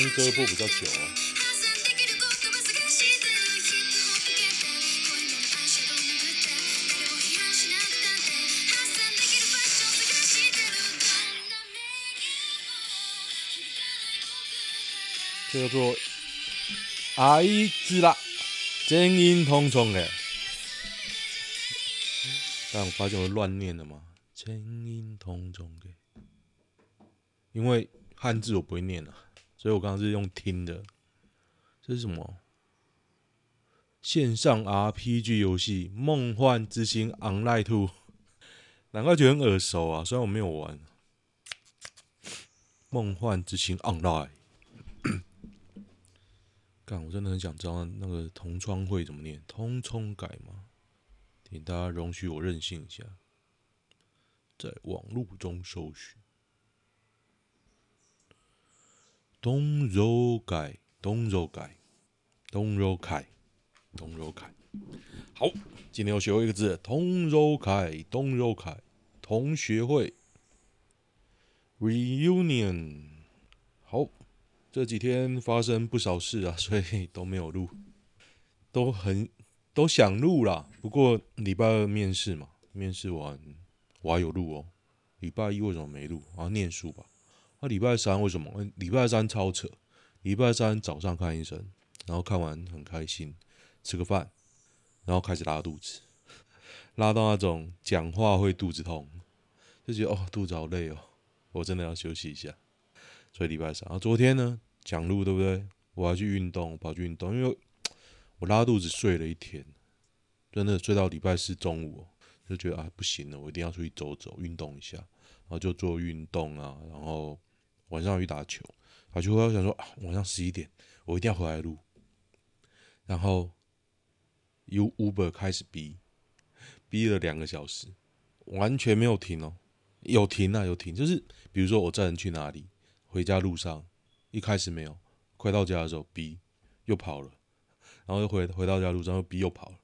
天歌播比较久。这叫做爱之啦，真音通通的。但我发现我乱念了嘛，真音通通的，因为汉字我不会念了。所以我刚刚是用听的，这是什么？线上 RPG 游戏《梦幻之星 Online 2 》，难怪觉得很耳熟啊！虽然我没有玩，《梦幻之星 Online 》，干，我真的很想知道那个同窗会怎么念，通聪改吗？请大家容许我任性一下，在网络中搜寻。东柔改，东柔改，东柔改，东柔改。好，今天我学会一个字，东柔改，东柔改，同学会，reunion。好，这几天发生不少事啊，所以都没有录，都很都想录啦。不过礼拜二面试嘛，面试完我还有录哦。礼拜一为什么没录？啊念书吧。那礼拜三为什么？礼拜三超扯。礼拜三早上看医生，然后看完很开心，吃个饭，然后开始拉肚子，拉到那种讲话会肚子痛，就觉得哦肚子好累哦，我真的要休息一下。所以礼拜三，然后昨天呢讲路对不对？我要去运动，跑去运动，因为我拉肚子睡了一天，真的睡到礼拜四中午，就觉得啊不行了，我一定要出去走走，运动一下，然后就做运动啊，然后。晚上要去打球，打球回来我想说啊，晚上十一点我一定要回来录。然后由 Uber 开始逼，逼了两个小时，完全没有停哦，有停啊有停，就是比如说我载人去哪里，回家路上一开始没有，快到家的时候逼又跑了，然后又回回到家路上又逼又跑了，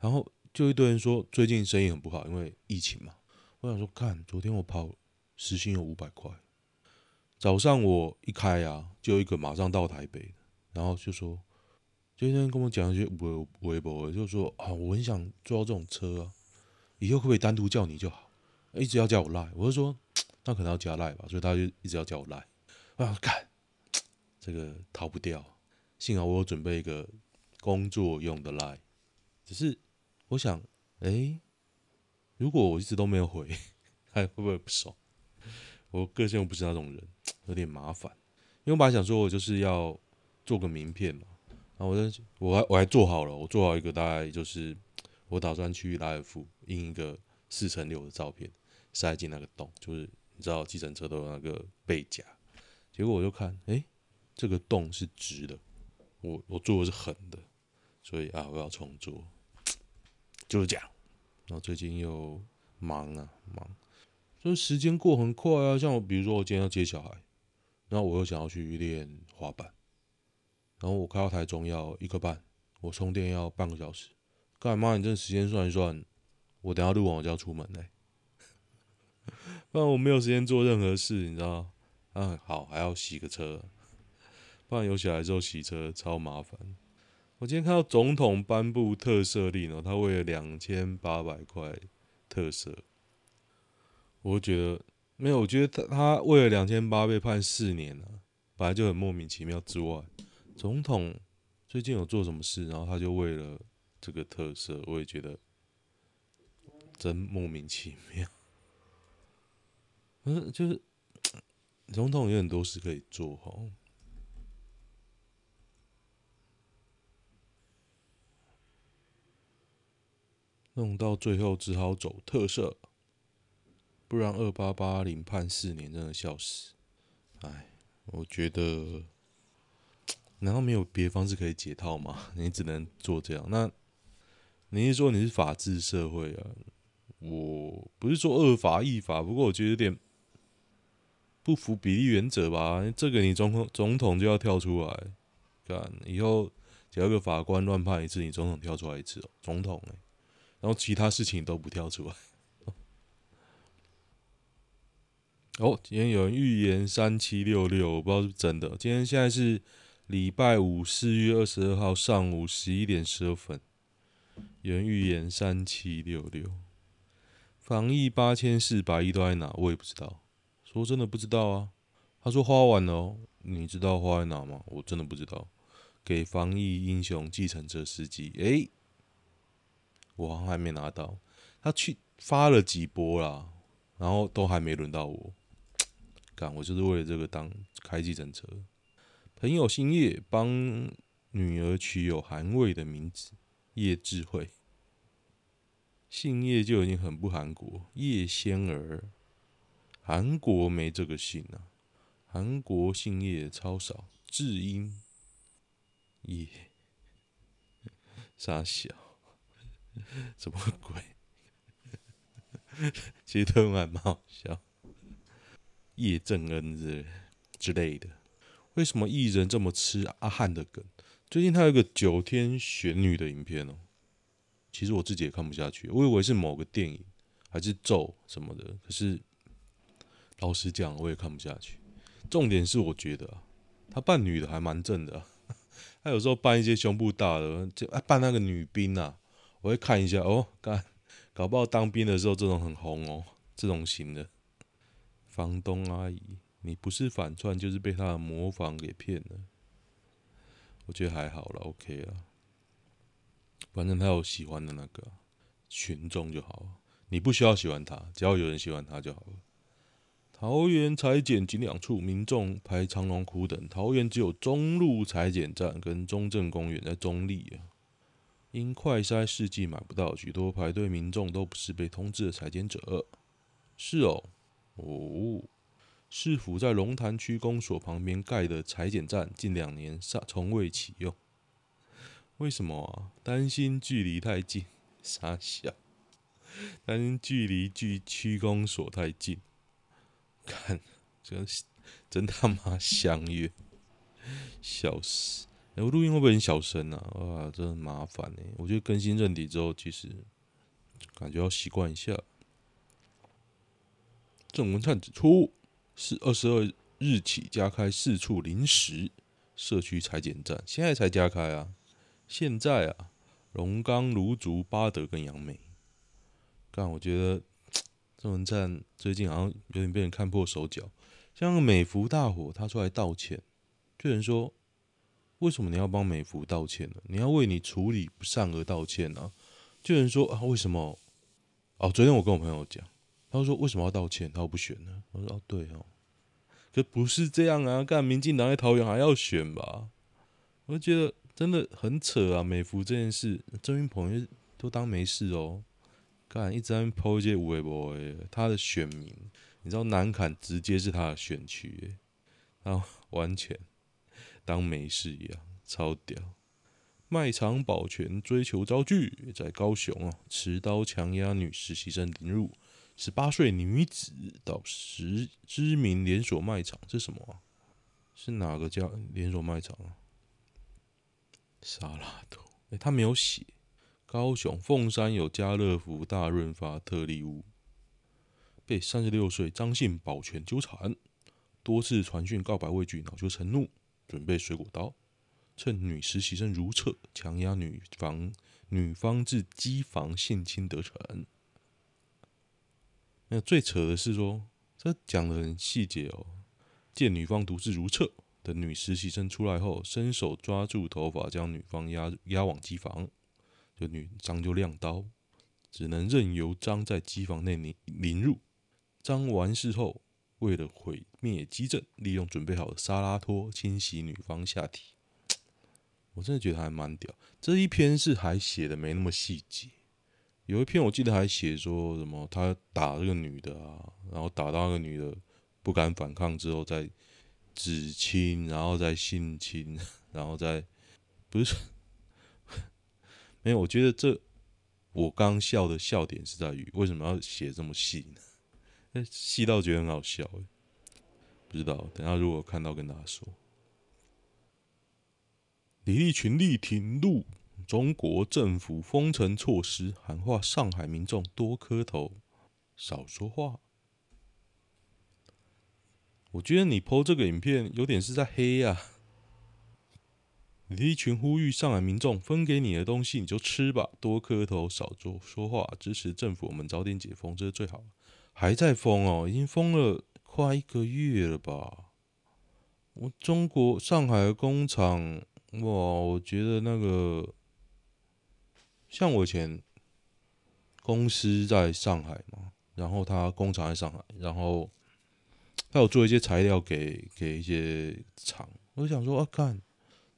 然后就一堆人说最近生意很不好，因为疫情嘛。我想说看昨天我跑时薪有五百块。早上我一开啊，就有一个马上到台北，然后就说，今天跟我讲一些微微博，就说啊，我很想坐到这种车啊，以后可不可以单独叫你就好，一直要叫我赖，我就说那可能要加赖吧，所以他就一直要叫我赖，我想干，这个逃不掉，幸好我有准备一个工作用的赖，只是我想，哎，如果我一直都没有回，还会不会不爽？我个性又不是那种人，有点麻烦。因为我本来想说，我就是要做个名片嘛，然后我就我还我还做好了，我做好一个大概就是我打算去拉尔夫印一个四乘六的照片，塞进那个洞，就是你知道计程车都有那个背夹。结果我就看，诶、这个洞是直的，我我做的是横的，所以啊，我要重做，就是这样。然后最近又忙啊忙。就时间过很快啊，像我，比如说我今天要接小孩，然后我又想要去练滑板，然后我开到台中要一个半，我充电要半个小时，干嘛？你这时间算一算，我等下录完我就要出门嘞，不然我没有时间做任何事，你知道？啊，好，还要洗个车，不然有小孩之后洗车超麻烦。我今天看到总统颁布特赦令哦，他为了两千八百块特赦，我觉得没有，我觉得他他为了两千八被判四年了，本来就很莫名其妙之外，总统最近有做什么事，然后他就为了这个特色，我也觉得真莫名其妙。嗯，就是总统有很多事可以做哈。弄到最后只好走特色，不然二八八零判四年真的笑死。哎，我觉得难道没有别的方式可以解套吗？你只能做这样。那你是说你是法治社会啊？我不是说恶法亦法，不过我觉得有点不符比例原则吧。这个你总统总统就要跳出来干，以后只要个法官乱判一次，你总统跳出来一次哦，总统哎。然后其他事情都不跳出来。哦，今天有人预言三七六六，我不知道是不是真的。今天现在是礼拜五，四月二十二号上午十一点十二分。有人预言三七六六，防疫八千四百亿都在哪？我也不知道。说真的不知道啊。他说花完了哦，你知道花在哪吗？我真的不知道。给防疫英雄继承者司机，诶。我还没拿到，他去发了几波啦，然后都还没轮到我。我就是为了这个当开计程车。朋友姓叶，帮女儿取有韩味的名字，叶智慧。姓叶就已经很不韩国，叶仙儿。韩国没这个姓啊，韩国姓叶超少，智英叶傻小。什么鬼？其实都还蛮好笑。叶正恩之之类的，为什么艺人这么吃阿汉的梗？最近他有一个九天玄女的影片哦，其实我自己也看不下去，我以为是某个电影还是咒什么的，可是老实讲我也看不下去。重点是我觉得啊，他扮女的还蛮正的，他有时候扮一些胸部大的，就扮那个女兵啊。我会看一下哦，干，搞不好当兵的时候这种很红哦，这种型的。房东阿姨，你不是反串就是被他的模仿给骗了。我觉得还好了，OK 啊。反正他有喜欢的那个群众就好，你不需要喜欢他，只要有人喜欢他就好了。桃园裁剪仅两处，民众排长龙苦等。桃园只有中路裁剪站跟中正公园在中立啊。因快筛试剂买不到，许多排队民众都不是被通知的裁剪者。是哦，哦，市府在龙潭区公所旁边盖的裁剪站，近两年从从未启用。为什么啊？担心距离太近，傻小，担心距离距区公所太近。看，真真他妈相约，笑死。哎，我录音会不会很小声啊？哇，真的麻烦哎！我觉得更新韧体之后，其实感觉要习惯一下。郑文灿指出，是二十二日起加开四处临时社区裁检站，现在才加开啊！现在啊，龙岗、芦竹、八德跟杨梅。但我觉得郑文灿最近好像有点被人看破手脚，像美福大火，他出来道歉，就有人说。为什么你要帮美孚道歉呢？你要为你处理不善而道歉呢？就有人说啊，为什么？哦，昨天我跟我朋友讲，他说为什么要道歉？他不选呢？我说哦，对哦，可不是这样啊！干民进党在桃园还要选吧？我就觉得真的很扯啊！美孚这件事，郑云鹏都当没事哦。干一直在 po 一些微博，他的选民，你知道南崁直接是他的选区，然后完全。当没事一样，超屌！卖场保全追求遭拒，在高雄啊，持刀强压女实习生凌辱，十八岁女子到十知名连锁卖场，这是什么啊？是哪个家连锁卖场啊？沙拉头，哎，他没有写。高雄凤山有家乐福、大润发、特利屋，被三十六岁张姓保全纠缠。多次传讯告白未拒，恼羞成怒，准备水果刀，趁女实习生如厕，强压女房女方至机房性侵得逞。那最扯的是说，这讲的很细节哦。见女方独自如厕，等女实习生出来后，伸手抓住头发，将女方压压往机房，就女张就亮刀，只能任由张在机房内凌凌辱。张完事后，为了毁灭机证，利用准备好的沙拉托清洗女方下体。我真的觉得还蛮屌。这一篇是还写的没那么细节，有一篇我记得还写说什么他打这个女的啊，然后打到那个女的。不敢反抗之后，再指亲，然后再性侵，然后再不是没有。我觉得这我刚笑的笑点是在于为什么要写这么细呢？哎，细到觉得很好笑，不知道。等下如果看到跟大家说，李立群力挺陆中国政府封城措施，喊话上海民众多磕头，少说话。我觉得你 PO 这个影片有点是在黑呀、啊。你一群呼吁上海民众分给你的东西你就吃吧，多磕头少做说话，支持政府，我们早点解封，这是最好。还在封哦，已经封了快一个月了吧？我中国上海的工厂哇，我觉得那个像我以前公司在上海嘛，然后他工厂在上海，然后。他有做一些材料给给一些厂，我想说啊，看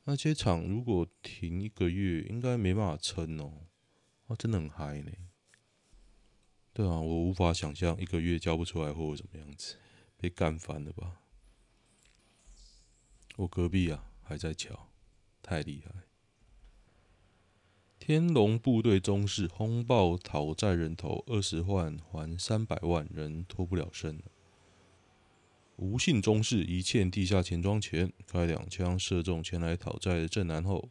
那些厂如果停一个月，应该没办法撑哦。啊，真的很嗨呢。对啊，我无法想象一个月交不出来会怎么样子，被干翻了吧？我隔壁啊还在乔，太厉害。天龙部队中士轰爆讨债人头二十万还三百万，人脱不了身。吴姓中士疑欠地下钱庄钱，开两枪射中前来讨债的正男后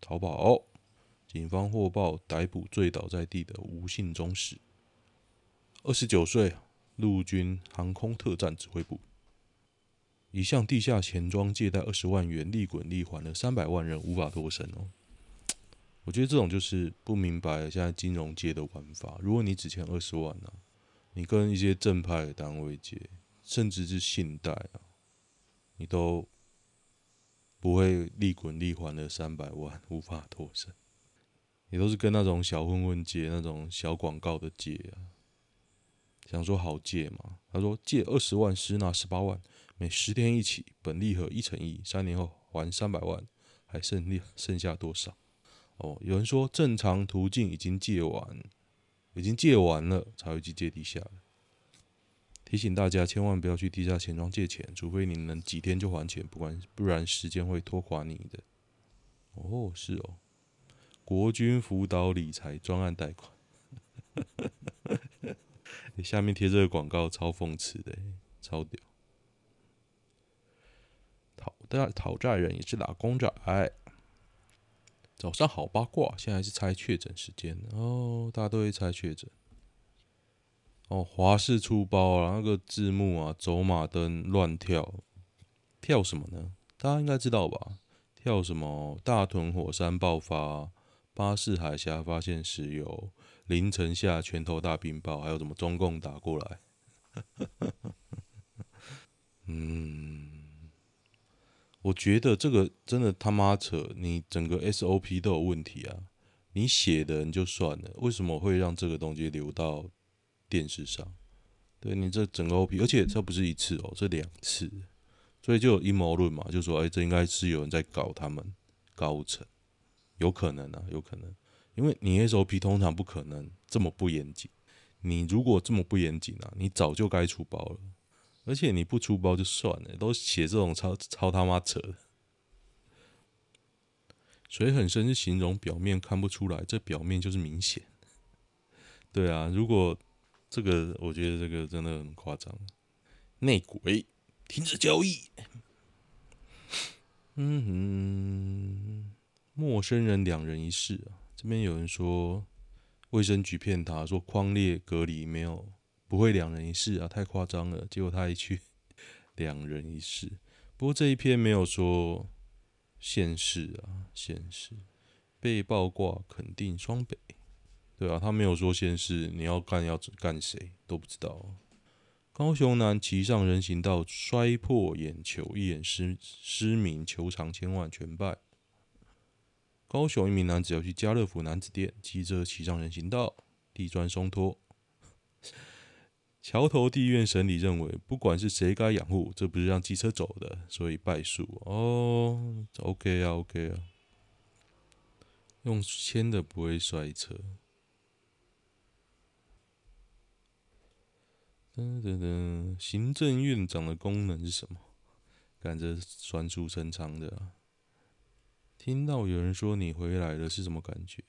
逃跑。警方获报逮捕醉倒在地的吴姓中士，二十九岁，陆军航空特战指挥部，已向地下钱庄借贷二十万元，利滚利还了三百万，人无法脱身哦。我觉得这种就是不明白现在金融界的玩法。如果你只欠二十万呢、你跟一些正派的单位借。甚至是信贷啊，你都不会利滚利还了三百万，无法脱身。你都是跟那种小混混借，那种小广告的借啊，想说好借嘛？他说借二十万，实拿十八万，每十天一起，本利和一成一，三年后还三百万，还剩利剩下多少？哦，有人说正常途径已经借完，已经借完了才会去借地下。提醒大家，千万不要去地下钱庄借钱，除非你能几天就还钱，不管不然时间会拖垮你的。哦，是哦，国军辅导理财专案贷款，你下面贴这个广告超讽刺的，超屌。讨债讨债人也是打工仔。早上好八卦，现在是猜确诊时间哦，大家都会猜确诊。哦，华视出包啊，那个字幕啊，走马灯乱跳，跳什么呢？大家应该知道吧？跳什么？大屯火山爆发，巴士海峡发现石油，凌晨下拳头大冰雹，还有什么中共打过来？嗯，我觉得这个真的他妈扯，你整个 SOP 都有问题啊！你写的人就算了，为什么会让这个东西流到？电视上，对你这整个 OP，而且这不是一次哦，这两次，所以就有阴谋论嘛，就说哎，这应该是有人在搞他们高层，有可能啊，有可能，因为你 SOP 通常不可能这么不严谨，你如果这么不严谨啊，你早就该出包了，而且你不出包就算了，都写这种超超他妈扯的，水很深是形容表面看不出来，这表面就是明显，对啊，如果。这个我觉得这个真的很夸张，内鬼停止交易。嗯哼，陌生人两人一室啊，这边有人说卫生局骗他说框列隔离没有不会两人一室啊，太夸张了。结果他一去两人一室。不过这一篇没有说现世啊，现世被爆挂肯定双北，对啊，他没有说现世，你要干要干谁都不知道。高雄男骑上人行道摔破眼球，一眼失失明，球场千万全败。高雄一名男子要去家乐福男子店，骑车骑上人行道，地砖松脱。桥头地院审理认为，不管是谁该养护，这不是让机车走的，所以败诉。哦，OK 啊，OK 啊，用牵的不会摔车。噔噔噔，行政院长的功能是什么？感觉传出声长的。听到有人说你回来了，是什么感觉？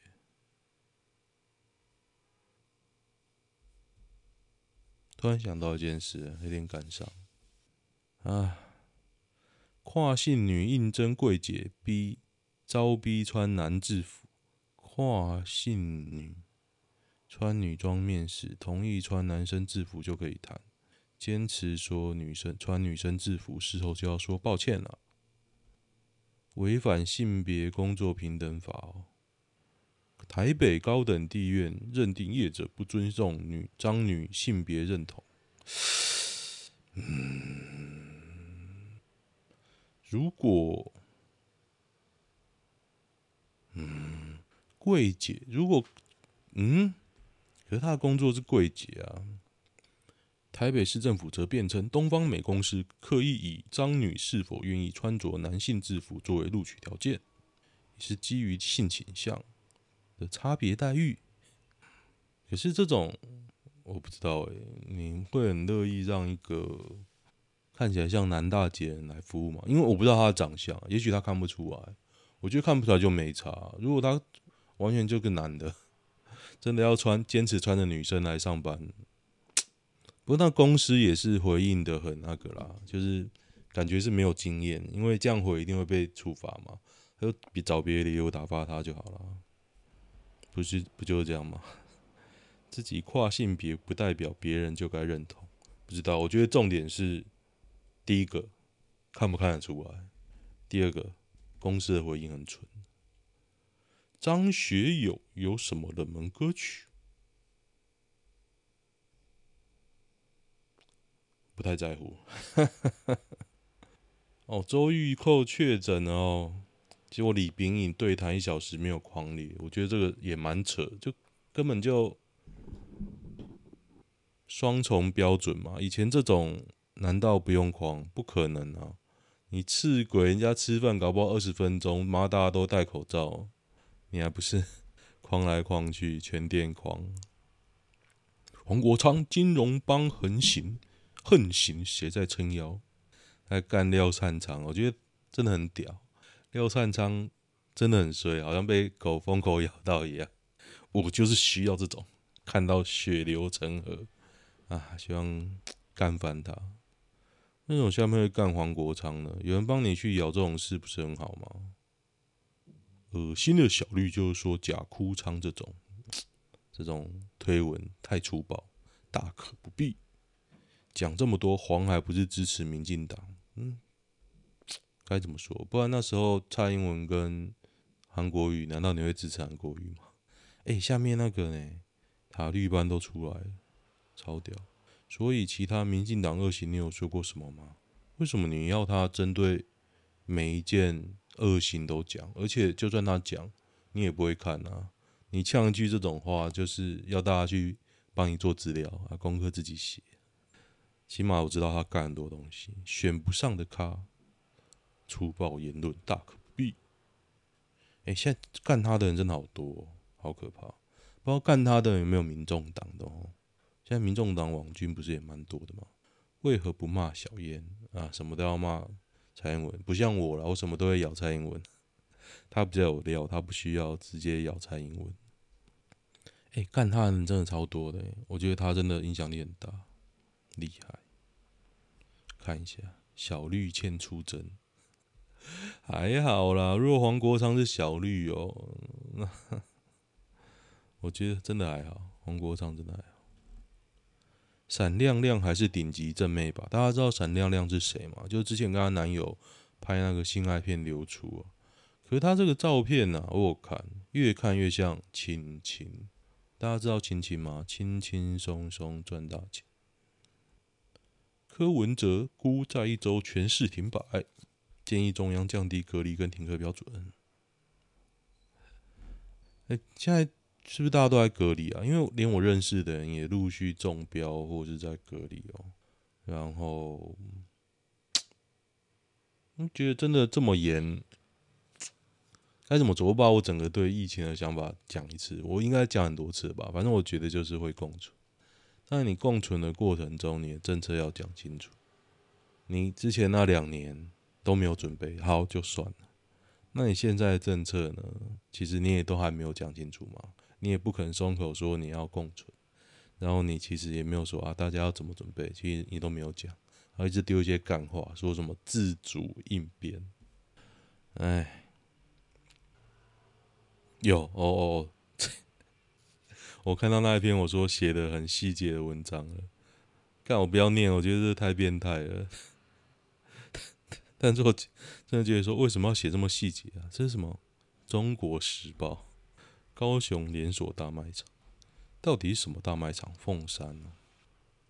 突然想到一件事，有点感伤。啊，跨性女应征柜姐，逼招逼穿男制服。跨性女穿女装面试，同意穿男生制服就可以谈，坚持说女生穿女生制服，事后就要说抱歉了。违反性别工作平等法哦！台北高等地院认定业者不尊重女张女性别认同。嗯，如果，嗯，柜姐，如果，嗯，可是他的工作是柜姐啊。台北市政府则辩称，东方美公司刻意以张女是否愿意穿着男性制服作为录取条件，是基于性倾向的差别待遇。可是这种我不知道诶，你会很乐意让一个看起来像男大姐来服务吗？因为我不知道他的长相，也许他看不出来。我觉得看不出来就没差。如果他完全就个男的，真的要穿坚持穿着女生来上班。不过那公司也是回应的很那个啦，就是感觉是没有经验，因为这样回一定会被处罚嘛，他就比找别的理由打发他就好了，不是不就是这样吗？自己跨性别不代表别人就该认同，不知道。我觉得重点是第一个看不看得出来，第二个公司的回应很蠢。张学友有什么冷门歌曲？不太在乎。哦，周玉蔻确诊哦，结果李秉颖对谈一小时没有匡列，我觉得这个也蛮扯，就根本就双重标准嘛。以前这种难道不用匡？不可能啊！你赤鬼人家吃饭搞不好二十分钟，妈大家都戴口罩，你还不是 匡来匡去，全店匡。黄国昌金融帮横行。横行写在撑腰，还干料擅长，我觉得真的很屌。廖灿昌真的很衰，好像被狗疯狗咬到一样。我就是需要这种，看到血流成河啊，希望干翻他。那种下面会干黄国昌的？有人帮你去咬这种事，不是很好吗？恶心的小绿就是说假哭娼这种，这种推文太粗暴，大可不必。讲这么多，黄还不是支持民进党？嗯，该怎么说？不然那时候蔡英文跟韩国瑜，难道你会支持韩国瑜吗？哎、下面那个呢？塔绿班都出来了，超屌。所以其他民进党恶行，你有说过什么吗？为什么你要他针对每一件恶行都讲？而且就算他讲，你也不会看啊？你呛一句这种话，就是要大家去帮你做资料啊，功课自己写。起码我知道他干很多东西，选不上的咖，粗暴言论大可不必。哎、现在干他的人真的好多、好可怕！不知道干他的人有没有民众党的哦？现在民众党网军不是也蛮多的吗？为何不骂小燕啊？什么都要骂蔡英文，不像我了，我什么都会咬蔡英文。他比较有料，他不需要直接咬蔡英文。哎、干他的人真的超多的，我觉得他真的影响力很大。厉害，看一下小绿欠出征，还好啦。如果黄国昌是小绿哦，那 我觉得真的还好。黄国昌真的还好。闪亮亮还是顶级正妹吧？大家知道闪亮亮是谁吗？就是之前跟她男友拍那个性爱片流出啊。可是她这个照片呢、我看，越看越像亲亲。大家知道亲亲吗？轻轻松松赚大钱。柯文哲估再一周全市停摆，建议中央降低隔离跟停课标准。哎、现在是不是大家都在隔离啊？因为连我认识的人也陆续中标或者是在隔离哦。然后，你觉得真的这么严？该怎么做？我把我整个对疫情的想法讲一次，我应该讲很多次吧。反正我觉得就是会共存。在你共存的过程中，你的政策要讲清楚。你之前那两年都没有准备好就算了，那你现在的政策呢？其实你也都还没有讲清楚嘛。你也不可能松口说你要共存，然后你其实也没有说啊，大家要怎么准备，其实你都没有讲，然后一直丢一些干话，说什么自主应变。哎，有哦哦。我看到那一篇我说写的很细节的文章了，看我不要念，我觉得这太变态了。但是我真的觉得说，为什么要写这么细节啊？这是什么？中国时报，高雄连锁大卖场，到底什么大卖场？凤山呢、啊？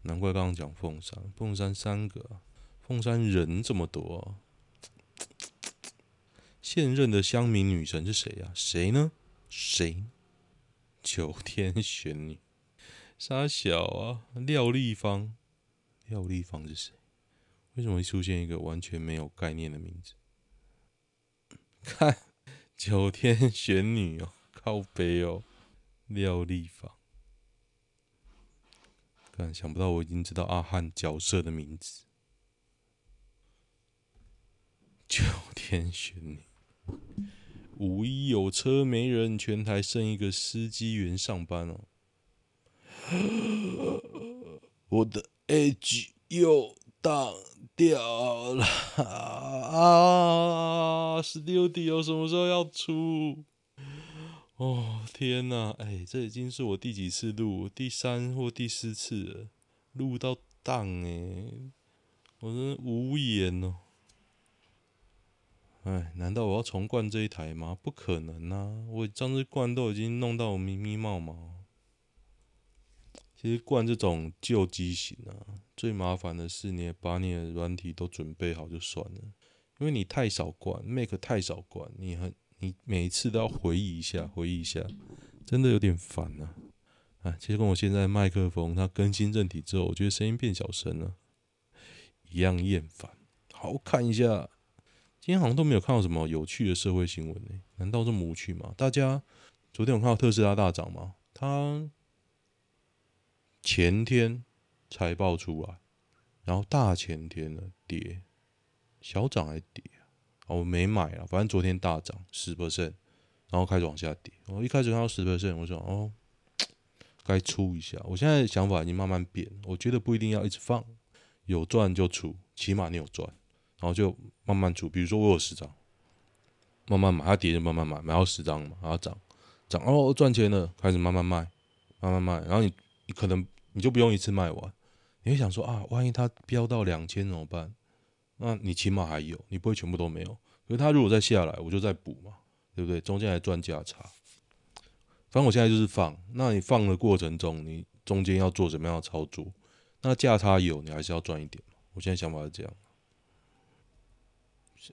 难怪刚刚讲凤山，凤山三个、凤山人这么多、啊。现任的乡民女神是谁呀、谁呢？谁？九天玄女，杀小啊！廖丽芳，廖丽芳是谁？为什么会出现一个完全没有概念的名字？看九天玄女哦，靠北哦，廖丽芳。但，想不到我已经知道阿汉角色的名字。九天玄女。五一有车没人，全台剩一个司机员上班哦。我的 Edge 又当掉了啊！Studio 什么时候要出？哦天哪！哎，这已经是我第几次录？第三或第四次了，录到档哎，我真无言哦。哎，难道我要重灌这一台吗？不可能啊！我上次灌都已经弄到我咪咪冒毛。其实灌这种旧机型啊，最麻烦的是你把你的软体都准备好就算了，因为你太少灌，Mac 太少灌，你很你每一次都要回忆一下，回忆一下，真的有点烦啊！啊，其实跟我现在麦克风它更新正体之后，我觉得声音变小声了，一样厌烦。好，看一下。今天好像都没有看到什么有趣的社会新闻呢？难道这么无趣吗？大家昨天有看到特斯拉大涨吗？它前天财报出来，然后大前天呢跌，小涨还跌啊？我没买啊，反正昨天大涨十 percent，然后开始往下跌。我一开始看到十 percent，我说哦，该出一下。我现在想法已经慢慢变，我觉得不一定要一直放，有赚就出，起码你有赚。然后就慢慢出，比如说我有十张，慢慢买，它跌就慢慢买，买到十张嘛，然后涨，涨哦赚钱了，开始慢慢卖，慢慢卖，然后你你可能你就不用一次卖完，你会想说啊，万一它飙到两千怎么办？那你起码还有，你不会全部都没有。可是它如果再下来，我就再补嘛，对不对？中间还赚价差。反正我现在就是放，那你放的过程中，你中间要做什么样的操作？那价差有，你还是要赚一点。我现在想法是这样。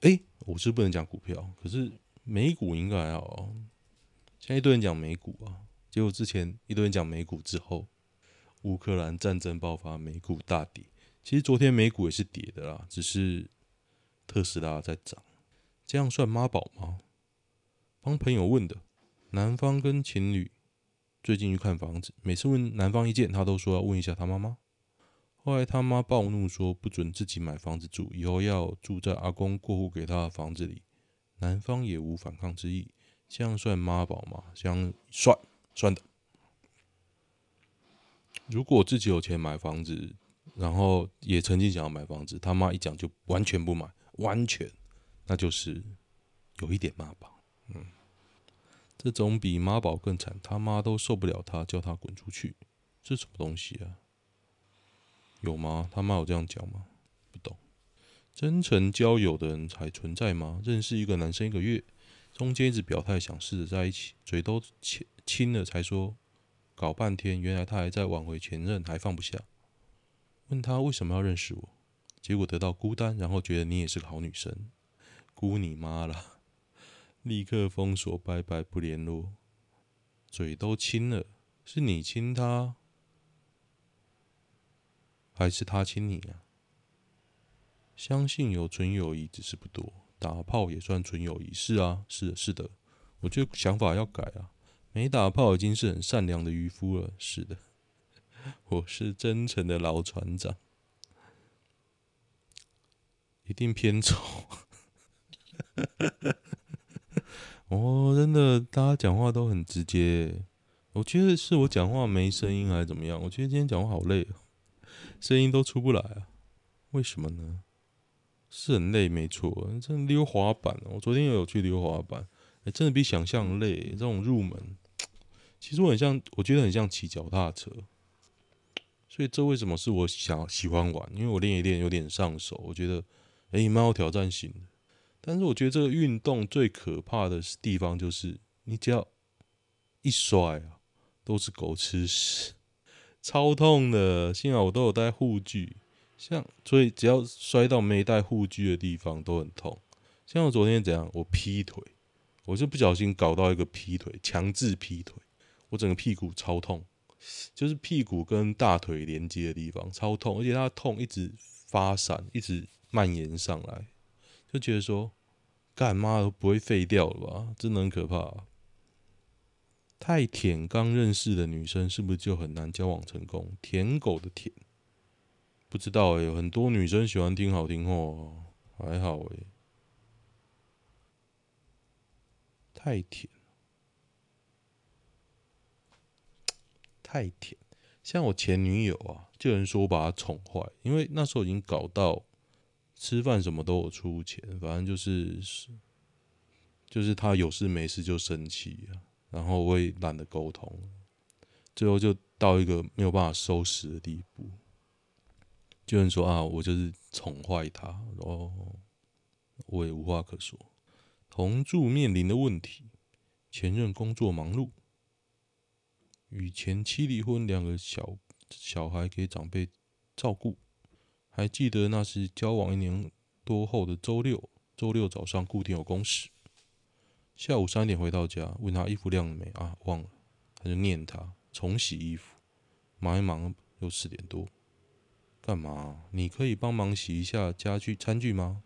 哎、我是不能讲股票，可是美股应该还好。现在一堆人讲美股啊，结果之前一堆人讲美股之后，乌克兰战争爆发，美股大跌。其实昨天美股也是跌的啦，只是特斯拉在涨。这样算妈宝吗？帮朋友问的，男方跟情侣最近去看房子，每次问男方意见，他都说要问一下他妈妈。后来他妈暴怒说：“不准自己买房子住，以后要住在阿公过户给他的房子里。”男方也无反抗之意，这样算妈宝吗？这样算算的。如果自己有钱买房子，然后也曾经想要买房子，他妈一讲就完全不买，完全，那就是有一点妈宝。嗯，这种比妈宝更惨，他妈都受不了他，叫他滚出去，这什么东西啊？有吗？他妈有这样讲吗？不懂。真诚交友的人还存在吗？认识一个男生一个月，中间一直表态想试着在一起，嘴都亲亲了才说，搞半天，原来他还在挽回前任，还放不下。问他为什么要认识我，结果得到孤单，然后觉得你也是个好女生，孤你妈了，立刻封锁，拜拜，不联络。嘴都亲了，是你亲他，还是他亲你啊？相信有纯友谊，只是不多。打炮也算纯友谊，是啊，是的，是的。我觉得想法要改啊，没打炮已经是很善良的渔夫了。是的，我是真诚的老船长，一定偏丑。哦，真的，大家讲话都很直接。我觉得是我讲话没声音还是怎么样？我觉得今天讲话好累，声音都出不来啊。为什么呢？是很累，没错。真的溜滑板，我昨天也有去溜滑板，哎，真的比想象累。这种入门，其实我很像，我觉得很像骑脚踏车。所以这为什么是我想喜欢玩？因为我练一练有点上手，我觉得哎，蛮有挑战性的。但是我觉得这个运动最可怕的地方就是，你只要一摔啊，都是狗吃屎，超痛的。幸好我都有带护具，像所以只要摔到没带护具的地方都很痛。像我昨天怎样，我劈腿，我就不小心搞到一个劈腿，强制劈腿，我整个屁股超痛，就是屁股跟大腿连接的地方超痛，而且它痛一直发散，一直蔓延上来。就觉得说，干妈都不会废掉了吧？真的很可怕。太舔，刚认识的女生是不是就很难交往成功？舔狗的舔，不知道哎、欸。有很多女生喜欢听好听话，还好哎、欸。太舔，太舔。像我前女友啊，就有人说我把她宠坏，因为那时候已经搞到。吃饭什么都有出钱，反正就是就是他有事没事就生气啊，然后我也懒得沟通，最后就到一个没有办法收拾的地步。就有人说啊，我就是宠坏他，然后我也无话可说。同住面临的问题：前任工作忙碌，与前妻离婚，两个小小孩给长辈照顾。还记得那是交往一年多后的周六，周六早上固定有公事，下午三点回到家，问他衣服晾了没啊？忘了，他就念他重洗衣服，忙一忙又四点多，干嘛？你可以帮忙洗一下家具餐具吗？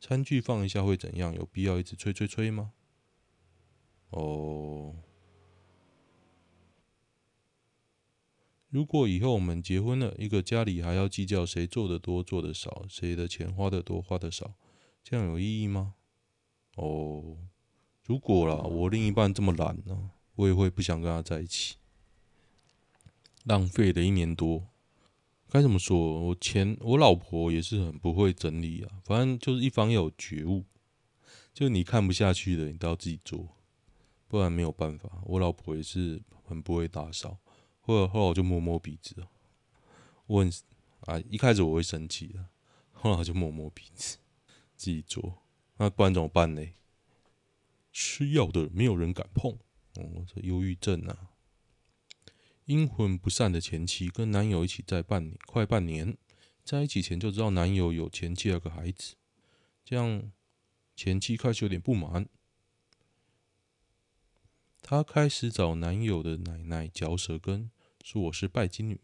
餐具放一下会怎样？有必要一直催催催吗？哦。如果以后我们结婚了，一个家里还要计较谁做的多做的少，谁的钱花的多花的少，这样有意义吗？哦，如果啦，我另一半这么懒呢，我也会不想跟他在一起，浪费了一年多。该怎么说？我前我老婆也是很不会整理啊，反正就是一方要有觉悟，就你看不下去的，你都要自己做，不然没有办法。我老婆也是很不会打扫。后来后来我就摸摸鼻子，我很啊，一开始我会生气的，后来我就摸摸鼻子，自己做，那不然怎么办呢？吃药的没有人敢碰，哦，这忧郁症啊。阴魂不散的前妻跟男友一起在半年，快半年，在一起前就知道男友有前妻有个孩子，这样前妻开始有点不满。她开始找男友的奶奶嚼舌根，说我是拜金女。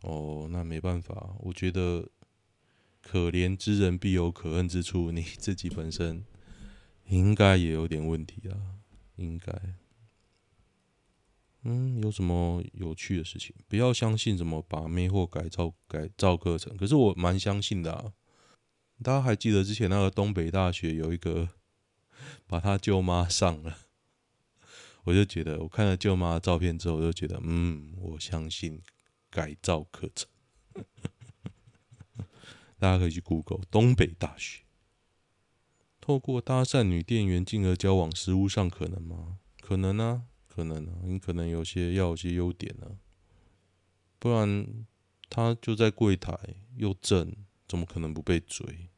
哦，那没办法，我觉得可怜之人必有可恨之处，你 自己本身应该也有点问题啊，应该。嗯，有什么有趣的事情？不要相信什么把妹或改造改造课程，可是我蛮相信的啊。大家还记得之前那个东北大学有一个 把他舅妈上了。我就觉得，我看了舅妈的照片之后，我就觉得，嗯，我相信改造课程。大家可以去 Google 东北大学，透过搭讪女店员进而交往，实务上可能吗？可能啊，可能啊，你可能有些要有些优点啊，不然他就在柜台又正，怎么可能不被追？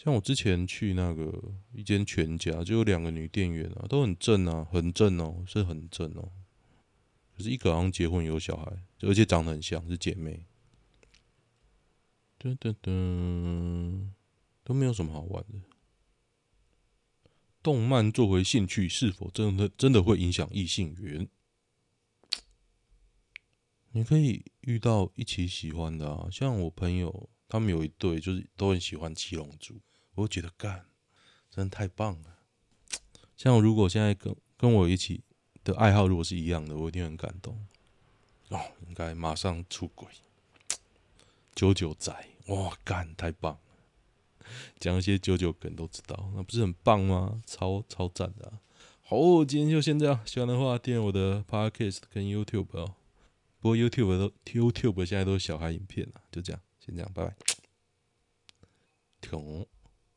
像我之前去那个一间全家，就有两个女店员啊，都很正啊，很正哦，是很正哦。可是一个好像结婚有小孩，而且长得很像，是姐妹。噔噔噔，都没有什么好玩的。动漫作为兴趣，是否真的真的会影响异性缘？你可以遇到一起喜欢的啊，像我朋友，他们有一对，就是都很喜欢七龙珠。我觉得干，真的太棒了。像如果现在跟跟我一起的爱好如果是一样的，我一定很感动。哦，应该马上出轨。九九仔，哇干，太棒了！讲一些九九梗都知道，那不是很棒吗？超超赞的啊。好，今天就先这样。喜欢的话，订阅我的 Podcast 跟 YouTube 哦。不过 YouTube 都 YouTube 现在都是小孩影片了，就这样，先这样，拜拜。停。